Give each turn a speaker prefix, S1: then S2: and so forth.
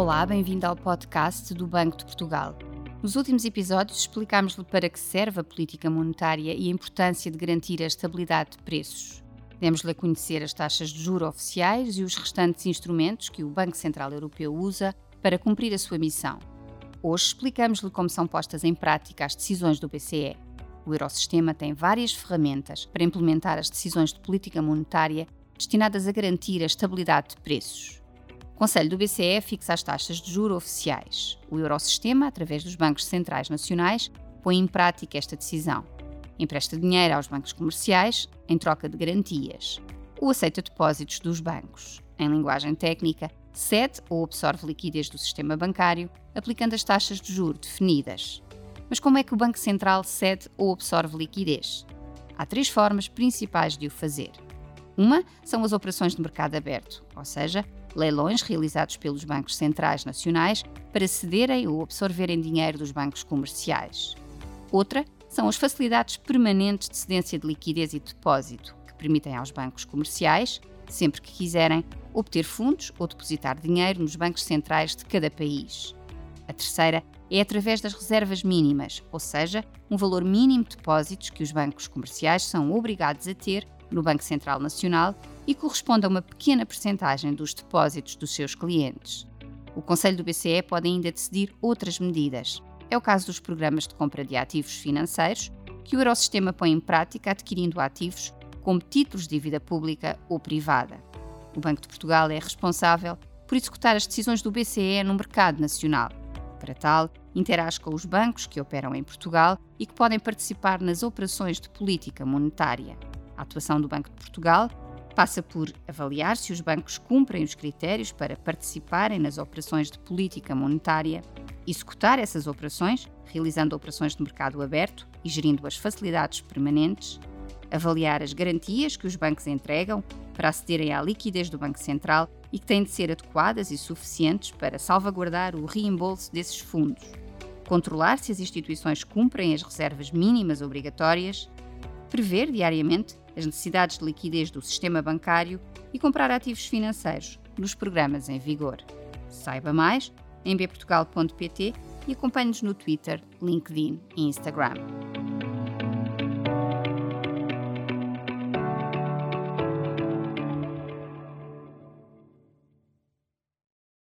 S1: Olá, bem-vindo ao podcast do Banco de Portugal. Nos últimos episódios explicámos-lhe para que serve a política monetária e a importância de garantir a estabilidade de preços. Demos-lhe a conhecer as taxas de juro oficiais e os restantes instrumentos que o Banco Central Europeu usa para cumprir a sua missão. Hoje explicamos-lhe como são postas em prática as decisões do BCE. O Eurosistema tem várias ferramentas para implementar as decisões de política monetária destinadas a garantir a estabilidade de preços. Conselho do BCE fixa as taxas de juro oficiais. O Eurosistema, através dos bancos centrais nacionais, põe em prática esta decisão. Empresta dinheiro aos bancos comerciais em troca de garantias. Ou aceita depósitos dos bancos. Em linguagem técnica, cede ou absorve liquidez do sistema bancário, aplicando as taxas de juro definidas. Mas como é que o Banco Central cede ou absorve liquidez? Há três formas principais de o fazer. Uma são as operações de mercado aberto, ou seja, leilões realizados pelos bancos centrais nacionais para cederem ou absorverem dinheiro dos bancos comerciais. Outra são as facilidades permanentes de cedência de liquidez e depósito, que permitem aos bancos comerciais, sempre que quiserem, obter fundos ou depositar dinheiro nos bancos centrais de cada país. A terceira é através das reservas mínimas, ou seja, um valor mínimo de depósitos que os bancos comerciais são obrigados a ter no Banco Central Nacional e corresponde a uma pequena percentagem dos depósitos dos seus clientes. O Conselho do BCE pode ainda decidir outras medidas. É o caso dos programas de compra de ativos financeiros, que o Eurosistema põe em prática adquirindo ativos como títulos de dívida pública ou privada. O Banco de Portugal é responsável por executar as decisões do BCE no mercado nacional. Para tal, interage com os bancos que operam em Portugal e que podem participar nas operações de política monetária. A atuação do Banco de Portugal passa por avaliar se os bancos cumprem os critérios para participarem nas operações de política monetária, executar essas operações, realizando operações de mercado aberto e gerindo as facilidades permanentes, avaliar as garantias que os bancos entregam para acederem à liquidez do Banco Central e que têm de ser adequadas e suficientes para salvaguardar o reembolso desses fundos, controlar se as instituições cumprem as reservas mínimas obrigatórias, prever diariamente as necessidades de liquidez do sistema bancário e comprar ativos financeiros nos programas em vigor. Saiba mais em bportugal.pt e acompanhe-nos no Twitter, LinkedIn e Instagram.